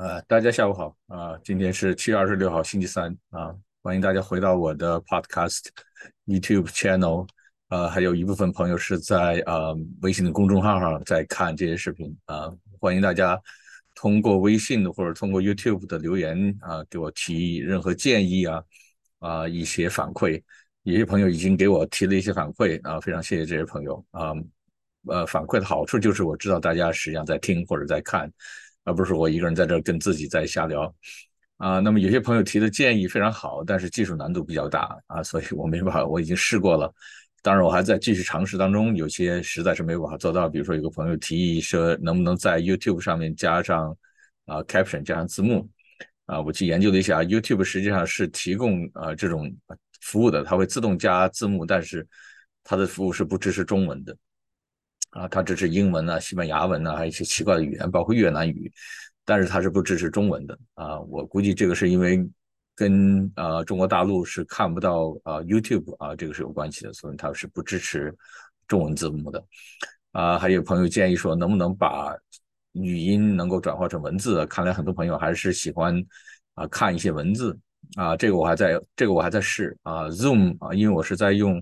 呃，大家下午好啊、今天是七月二十六号，星期三啊、欢迎大家回到我的 Podcast YouTube channel。呃，还有一部分朋友是在呃微信的公众号上在看这些视频啊、欢迎大家通过微信或者通过 YouTube 的留言啊、给我提任何建议啊啊、一些反馈。有些朋友已经给我提了一些反馈啊、非常谢谢这些朋友啊、呃，反馈的好处就是我知道大家实际上在听或者在看。而不是我一个人在这跟自己在瞎聊啊。那么有些朋友提的建议非常好，但是技术难度比较大啊，所以我没办法，我已经试过了。当然，我还在继续尝试当中，有些实在是没有办法做到。比如说，有个朋友提议说，能不能在 YouTube 上面加上啊 caption，加上字幕啊？我去研究了一下，YouTube 实际上是提供啊这种服务的，它会自动加字幕，但是它的服务是不支持中文的。啊，它支持英文啊、西班牙文啊，还有一些奇怪的语言，包括越南语，但是它是不支持中文的啊。我估计这个是因为跟啊中国大陆是看不到啊 YouTube 啊这个是有关系的，所以它是不支持中文字幕的啊。还有朋友建议说，能不能把语音能够转化成文字？看来很多朋友还是喜欢啊看一些文字啊。这个我还在这个我还在试啊 Zoom 啊，因为我是在用。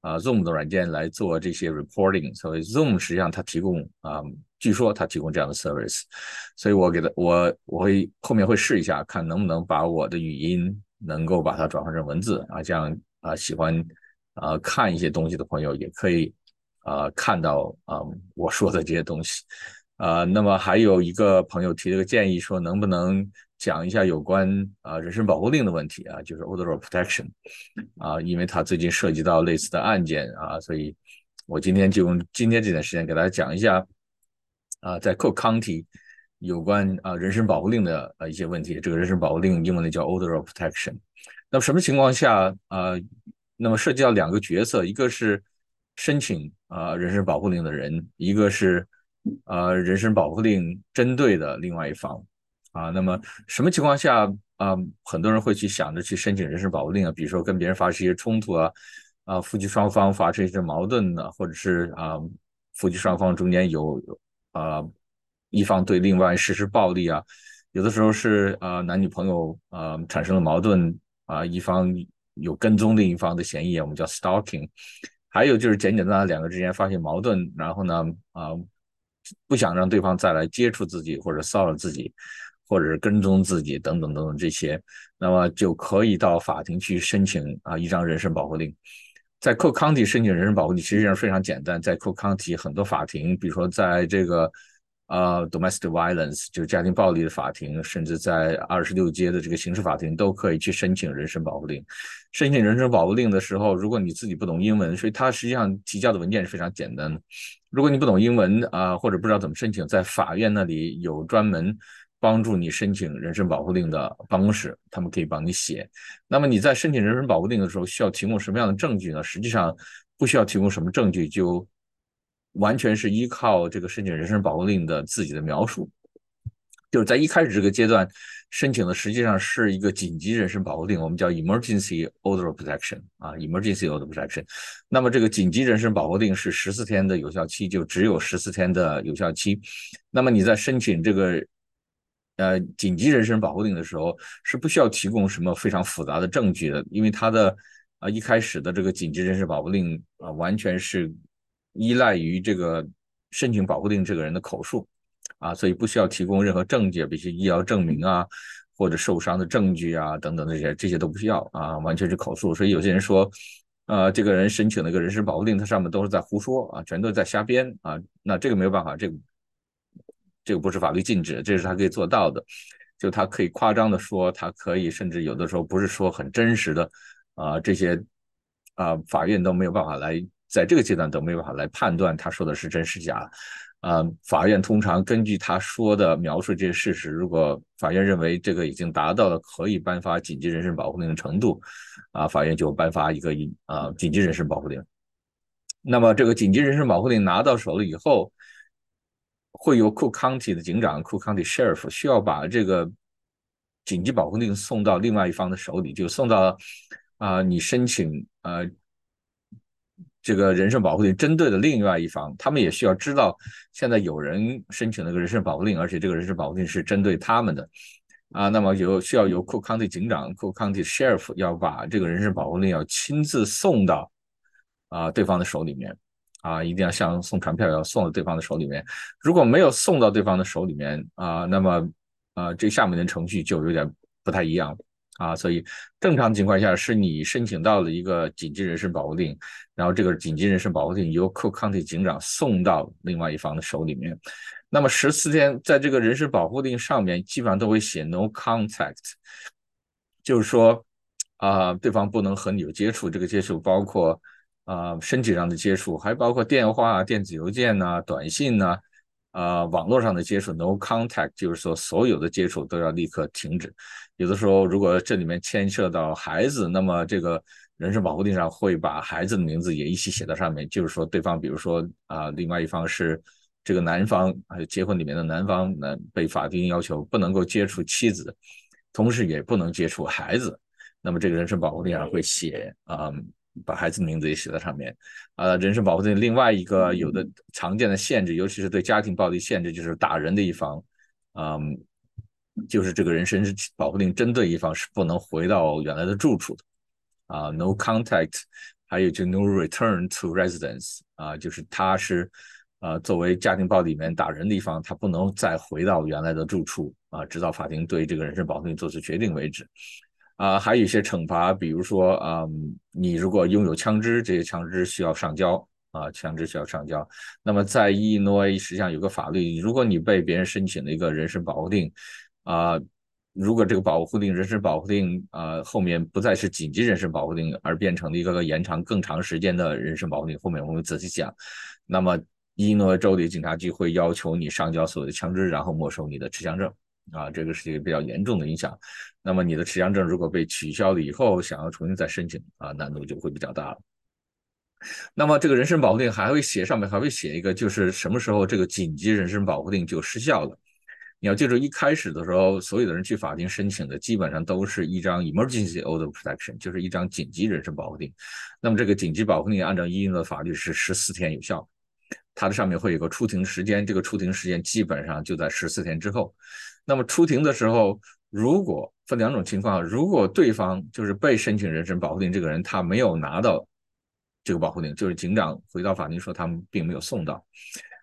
啊，Zoom 的软件来做这些 reporting，所以 Zoom 实际上它提供啊，据说它提供这样的 service，所以我给它我我会后面会试一下，看能不能把我的语音能够把它转换成文字啊，这样啊喜欢啊看一些东西的朋友也可以啊看到啊我说的这些东西啊。那么还有一个朋友提了个建议，说能不能讲一下有关啊人身保护令的问题啊，就是 order of protection 啊，因为他最近涉及到类似的案件啊，所以我今天就用今天这点时间给大家讲一下啊，在 Cook County 有关啊人身保护令的啊一些问题。这个人身保护令英文的叫 order of protection。那么什么情况下啊？那么涉及到两个角色，一个是申请啊人身保护令的人，一个是啊人身保护令针对的另外一方。啊，那么什么情况下啊，很多人会去想着去申请人身保护令啊？比如说跟别人发生一些冲突啊，啊，夫妻双方发生一些矛盾呢，或者是啊，夫妻双方中间有啊一方对另外实施暴力啊，有的时候是啊男女朋友啊产生了矛盾啊，一方有跟踪另一方的嫌疑，我们叫 stalking。还有就是简简单单两个之间发现矛盾，然后呢啊不想让对方再来接触自己或者骚扰自己。或者是跟踪自己等等等等这些，那么就可以到法庭去申请啊一张人身保护令。在 Cook County 申请人身保护令实际上非常简单，在 Cook County 很多法庭，比如说在这个呃 domestic violence 就是家庭暴力的法庭，甚至在二十六街的这个刑事法庭都可以去申请人身保护令。申请人身保护令的时候，如果你自己不懂英文，所以它实际上提交的文件是非常简单的。如果你不懂英文啊，或者不知道怎么申请，在法院那里有专门。帮助你申请人身保护令的办公室，他们可以帮你写。那么你在申请人身保护令的时候，需要提供什么样的证据呢？实际上不需要提供什么证据，就完全是依靠这个申请人身保护令的自己的描述。就是在一开始这个阶段申请的实际上是一个紧急人身保护令，我们叫 emergency order protection 啊，emergency order protection。那么这个紧急人身保护令是十四天的有效期，就只有十四天的有效期。那么你在申请这个。呃，紧急人身保护令的时候是不需要提供什么非常复杂的证据的，因为他的啊一开始的这个紧急人身保护令啊完全是依赖于这个申请保护令这个人的口述啊，所以不需要提供任何证据，比如医疗证明啊或者受伤的证据啊等等这些这些都不需要啊，完全是口述。所以有些人说，呃，这个人申请那个人身保护令，他上面都是在胡说啊，全都在瞎编啊，那这个没有办法，这个。这个不是法律禁止，这是他可以做到的。就他可以夸张的说，他可以甚至有的时候不是说很真实的啊，这些啊，法院都没有办法来在这个阶段都没有办法来判断他说的是真是假啊。法院通常根据他说的描述这些事实，如果法院认为这个已经达到了可以颁发紧急人身保护令的程度啊，法院就颁发一个一啊紧急人身保护令。那么这个紧急人身保护令拿到手了以后。会由 Cook County 的警长 Cook County Sheriff 需要把这个紧急保护令送到另外一方的手里，就送到啊你申请呃这个人身保护令针对的另外一方，他们也需要知道现在有人申请了个人身保护令，而且这个人身保护令是针对他们的啊。那么有需要由 Cook County 警长 Cook County Sheriff 要把这个人身保护令要亲自送到啊对方的手里面啊，一定要像送传票要送到对方的手里面。如果没有送到对方的手里面啊，那么啊这下面的程序就有点不太一样。啊，所以正常情况下是你申请到了一个紧急人身保护令，然后这个紧急人身保护令由 Cook County 警长送到另外一方的手里面。那么十四天，在这个人身保护令上面基本上都会写 No contact，就是说啊，对方不能和你有接触。这个接触包括啊身体上的接触，还包括电话、电子邮件呐、短信呐。啊，网络上的接触 no contact，就是说所有的接触都要立刻停止。有的时候，如果这里面牵涉到孩子，那么这个人身保护令上会把孩子的名字也一起写到上面。就是说，对方比如说啊，另外一方是这个男方，还有结婚里面的男方，那被法定要求不能够接触妻子，同时也不能接触孩子。那么这个人身保护令上会写啊。把孩子的名字也写在上面，啊，人身保护令另外一个有的常见的限制，尤其是对家庭暴力限制，就是打人的一方，嗯，就是这个人身保护令针对一方是不能回到原来的住处的，啊，no contact，还有就 no return to residence，啊，就是他是，呃，作为家庭暴力里面打人的一方，他不能再回到原来的住处，啊，直到法庭对这个人身保护令做出决定为止。啊，还有一些惩罚，比如说，嗯，你如果拥有枪支，这些枪支需要上交啊，枪支需要上交。那么在伊诺伊实际上有个法律，如果你被别人申请了一个人身保护令，啊，如果这个保护令人身保护令啊后面不再是紧急人身保护令，而变成了一个延长更长时间的人身保护令，后面我们仔细讲。那么伊诺伊州的警察局会要求你上交所有的枪支，然后没收你的持枪证。啊，这个是一个比较严重的影响。那么你的持枪证如果被取消了以后，想要重新再申请啊，难度就会比较大了。那么这个人身保护令还会写上面还会写一个，就是什么时候这个紧急人身保护令就失效了。你要记住，一开始的时候，所有的人去法庭申请的基本上都是一张 emergency order protection，就是一张紧急人身保护令。那么这个紧急保护令按照英的法律是十四天有效，它的上面会有个出庭时间，这个出庭时间基本上就在十四天之后。那么出庭的时候，如果分两种情况，如果对方就是被申请人身保护令这个人，他没有拿到这个保护令，就是警长回到法庭说他们并没有送到，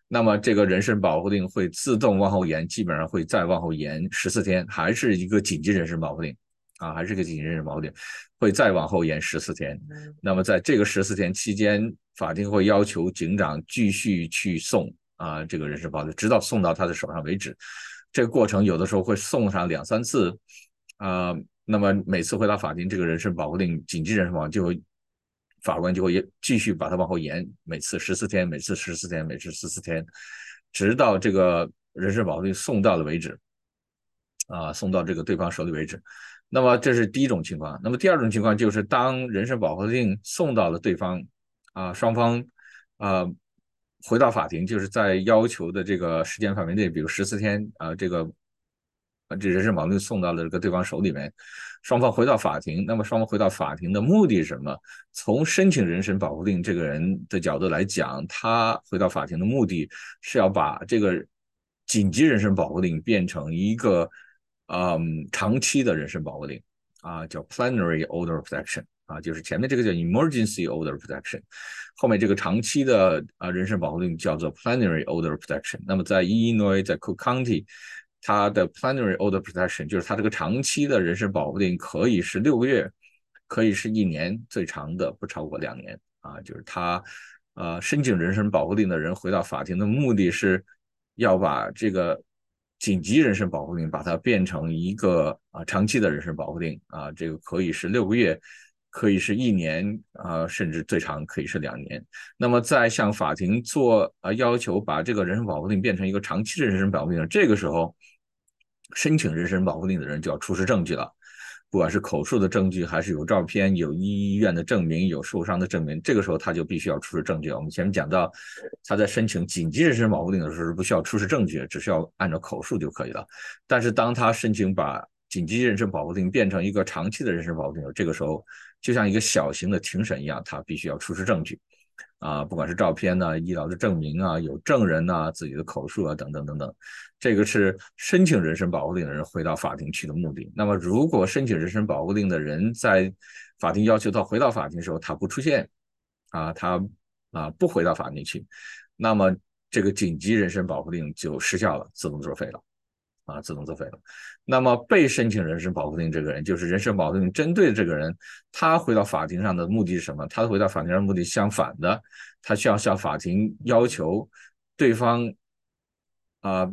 那么这个人身保护令会自动往后延，基本上会再往后延十四天，还是一个紧急人身保护令啊，还是个紧急人身保护令，会再往后延十四天。那么在这个十四天期间，法庭会要求警长继续去送啊这个人身保护令，直到送到他的手上为止。这个过程有的时候会送上两三次，啊，那么每次回到法庭，这个人身保护令、紧急人身保护就会，法官就会也继续把它往后延，每次十四天，每次十四天，每次十四天，直到这个人身保护令送到了为止，啊，送到这个对方手里为止。那么这是第一种情况。那么第二种情况就是当人身保护令送到了对方，啊，双方，啊。回到法庭，就是在要求的这个时间范围内，比如十四天啊，这个这人身保护令送到了这个对方手里面，双方回到法庭，那么双方回到法庭的目的是什么？从申请人身保护令这个人的角度来讲，他回到法庭的目的是要把这个紧急人身保护令变成一个嗯长期的人身保护令啊，叫 plenary order protection。啊，就是前面这个叫 emergency order protection，后面这个长期的啊人身保护令叫做 plenary order protection。那么在 Illinois，在 Cook County，它的 plenary order protection 就是它这个长期的人身保护令可以是六个月，可以是一年，最长的不超过两年。啊，就是他呃申请人身保护令的人回到法庭的目的是要把这个紧急人身保护令把它变成一个啊长期的人身保护令啊，这个可以是六个月。可以是一年啊，甚至最长可以是两年。那么，在向法庭做呃要求，把这个人身保护令变成一个长期的人身保护令，这个时候，申请人身保护令的人就要出示证据了，不管是口述的证据，还是有照片、有医院的证明、有受伤的证明，这个时候他就必须要出示证据。我们前面讲到，他在申请紧急人身保护令的时候是不需要出示证据，只需要按照口述就可以了。但是当他申请把紧急人身保护令变成一个长期的人身保护令，这个时候就像一个小型的庭审一样，他必须要出示证据，啊，不管是照片呢、医疗的证明啊、有证人呐、自己的口述啊等等等等，这个是申请人身保护令的人回到法庭去的目的。那么，如果申请人身保护令的人在法庭要求他回到法庭的时候，他不出现，啊，他啊不回到法庭去，那么这个紧急人身保护令就失效了，自动作废了。啊，自动作废了。那么被申请人身保护令这个人，就是人身保护令针对这个人，他回到法庭上的目的是什么？他回到法庭上目的相反的，他需要向法庭要求对方啊，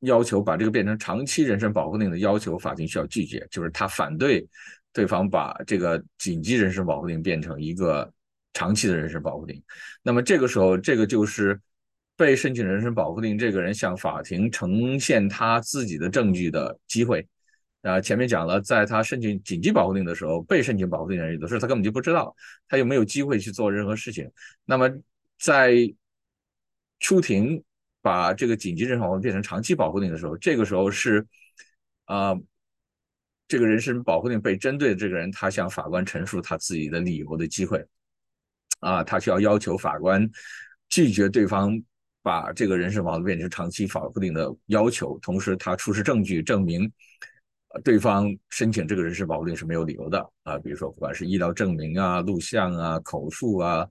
要求把这个变成长期人身保护令的要求，法庭需要拒绝，就是他反对对方把这个紧急人身保护令变成一个长期的人身保护令。那么这个时候，这个就是。被申请人身保护令这个人向法庭呈现他自己的证据的机会，啊，前面讲了，在他申请紧急保护令的时候，被申请保护令人有的时候他根本就不知道，他又没有机会去做任何事情。那么在出庭把这个紧急人身保护变成长期保护令的时候，这个时候是啊，这个人身保护令被针对的这个人，他向法官陈述他自己的理由的机会，啊，他需要要求法官拒绝对方。把这个人身保护变成长期保护令的要求，同时他出示证据证明，对方申请这个人身保护令是没有理由的啊，比如说不管是医疗证明啊、录像啊、口述啊、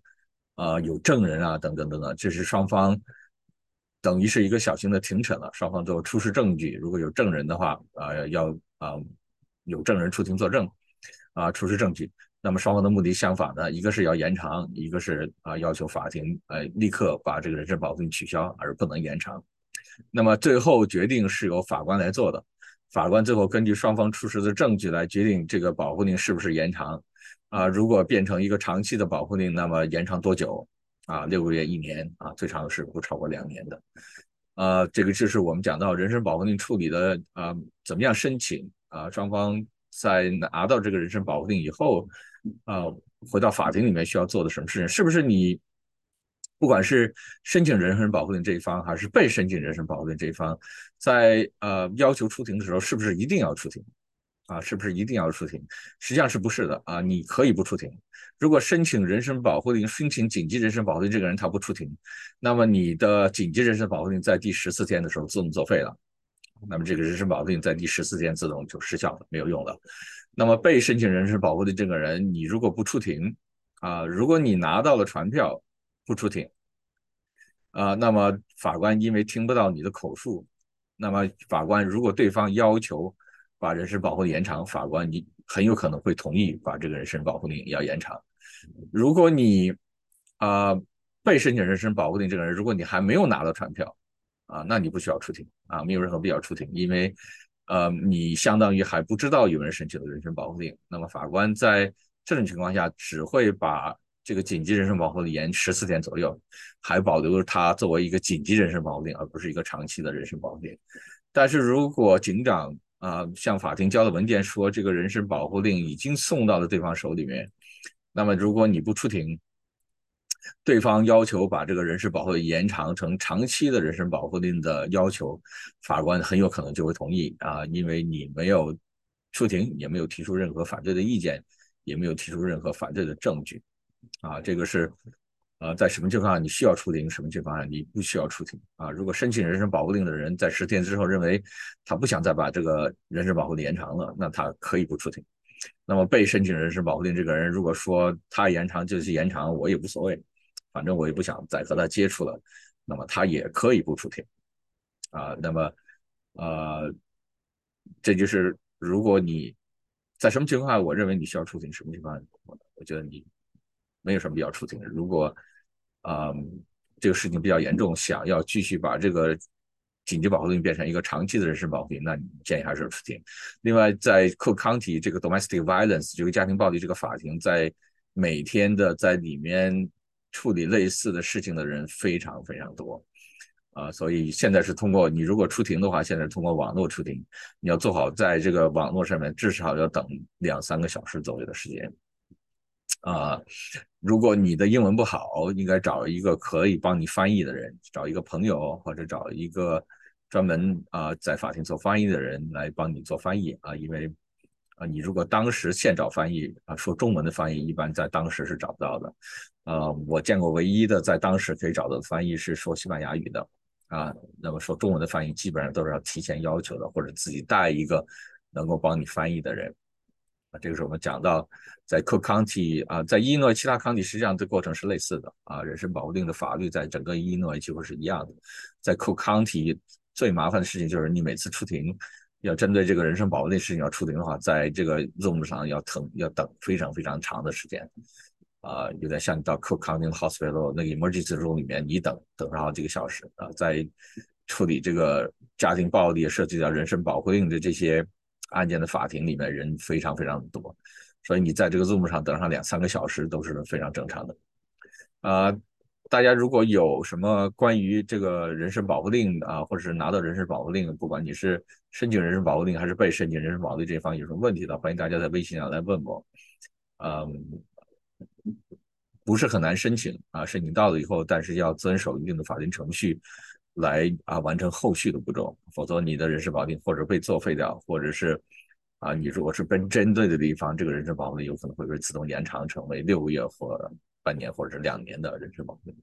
啊有证人啊等等等等，这是双方等于是一个小型的庭审了，双方都出示证据，如果有证人的话啊，要啊有证人出庭作证啊，出示证据。那么双方的目的相反呢，一个是要延长，一个是啊要求法庭呃立刻把这个人身保护令取消，而不能延长。那么最后决定是由法官来做的，法官最后根据双方出示的证据来决定这个保护令是不是延长。啊，如果变成一个长期的保护令，那么延长多久？啊，六个月、一年啊，最长是不超过两年的。呃，这个就是我们讲到人身保护令处理的啊，怎么样申请啊？双方在拿到这个人身保护令以后。啊，回到法庭里面需要做的什么事情？是不是你不管是申请人身保护令这一方，还是被申请人身保护令这一方，在呃要求出庭的时候，是不是一定要出庭？啊，是不是一定要出庭？实际上是不是的啊？你可以不出庭。如果申请人身保护令、申请紧急人身保护令这个人他不出庭，那么你的紧急人身保护令在第十四天的时候自动作废了，那么这个人身保护令在第十四天自动就失效了，没有用了。那么被申请人身保护的这个人，你如果不出庭，啊，如果你拿到了传票不出庭，啊，那么法官因为听不到你的口述，那么法官如果对方要求把人身保护延长，法官你很有可能会同意把这个人身保护令要延长。如果你啊被申请人身保护令这个人，如果你还没有拿到传票，啊，那你不需要出庭啊，没有任何必要出庭，因为。呃，你相当于还不知道有人申请了人身保护令，那么法官在这种情况下只会把这个紧急人身保护令延十四天左右，还保留它作为一个紧急人身保护令，而不是一个长期的人身保护令。但是如果警长啊向法庭交的文件说这个人身保护令已经送到了对方手里面，那么如果你不出庭，对方要求把这个人身保护延长成长期的人身保护令的要求，法官很有可能就会同意啊，因为你没有出庭，也没有提出任何反对的意见，也没有提出任何反对的证据，啊，这个是呃，在什么情况下你需要出庭，什么情况下你不需要出庭啊？如果申请人身保护令的人在十天之后认为他不想再把这个人身保护令延长了，那他可以不出庭。那么被申请人身保护令这个人如果说他延长就去延长，我也无所谓。反正我也不想再和他接触了，那么他也可以不出庭啊。那么，呃，这就是如果你在什么情况下，我认为你需要出庭，什么情况，我我觉得你没有什么必要出庭。如果啊这个事情比较严重，想要继续把这个紧急保护令变成一个长期的人身保护令，那你建议还是出庭。另外，在 Cook County 这个 Domestic Violence 这个家庭暴力这个法庭，在每天的在里面。处理类似的事情的人非常非常多，啊，所以现在是通过你如果出庭的话，现在通过网络出庭，你要做好在这个网络上面至少要等两三个小时左右的时间，啊，如果你的英文不好，应该找一个可以帮你翻译的人，找一个朋友或者找一个专门啊在法庭做翻译的人来帮你做翻译啊，因为。啊，你如果当时现找翻译啊，说中文的翻译，一般在当时是找不到的。呃，我见过唯一的在当时可以找到的翻译是说西班牙语的啊。那么说中文的翻译基本上都是要提前要求的，或者自己带一个能够帮你翻译的人。啊，这个是我们讲到在 Cook County 啊，在伊诺其他 county 实际上这过程是类似的啊，人身保护令的法律在整个伊诺几乎是一样的。在 Cook County 最麻烦的事情就是你每次出庭要针对这个人身保护令事情要出庭的话，在这个 Zoom 上要等要等非常非常长的时间啊，有点像你到 Cook County Hospital 那个 Emergency Room 里面，你等等上好几个小时啊，在处理这个家庭暴力涉及到人身保护令的这些。案件的法庭里面人非常非常多，所以你在这个 Zoom 上等上两三个小时都是非常正常的。啊，大家如果有什么关于这个人身保护令啊，或者是拿到人身保护令，不管你是申请人身保护令还是被申请人身保护令这方有什么问题的，欢迎大家在微信上来问我。嗯，不是很难申请啊，申请到了以后，但是要遵守一定的法定程序。来啊，完成后续的步骤，否则你的人身保定或者被作废掉，或者是啊，你如果是被针对的地方，这个人身保护有可能会被自动延长成为六个月或半年或者是两年的人身保护。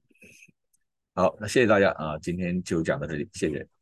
好，那谢谢大家啊，今天就讲到这里，谢谢。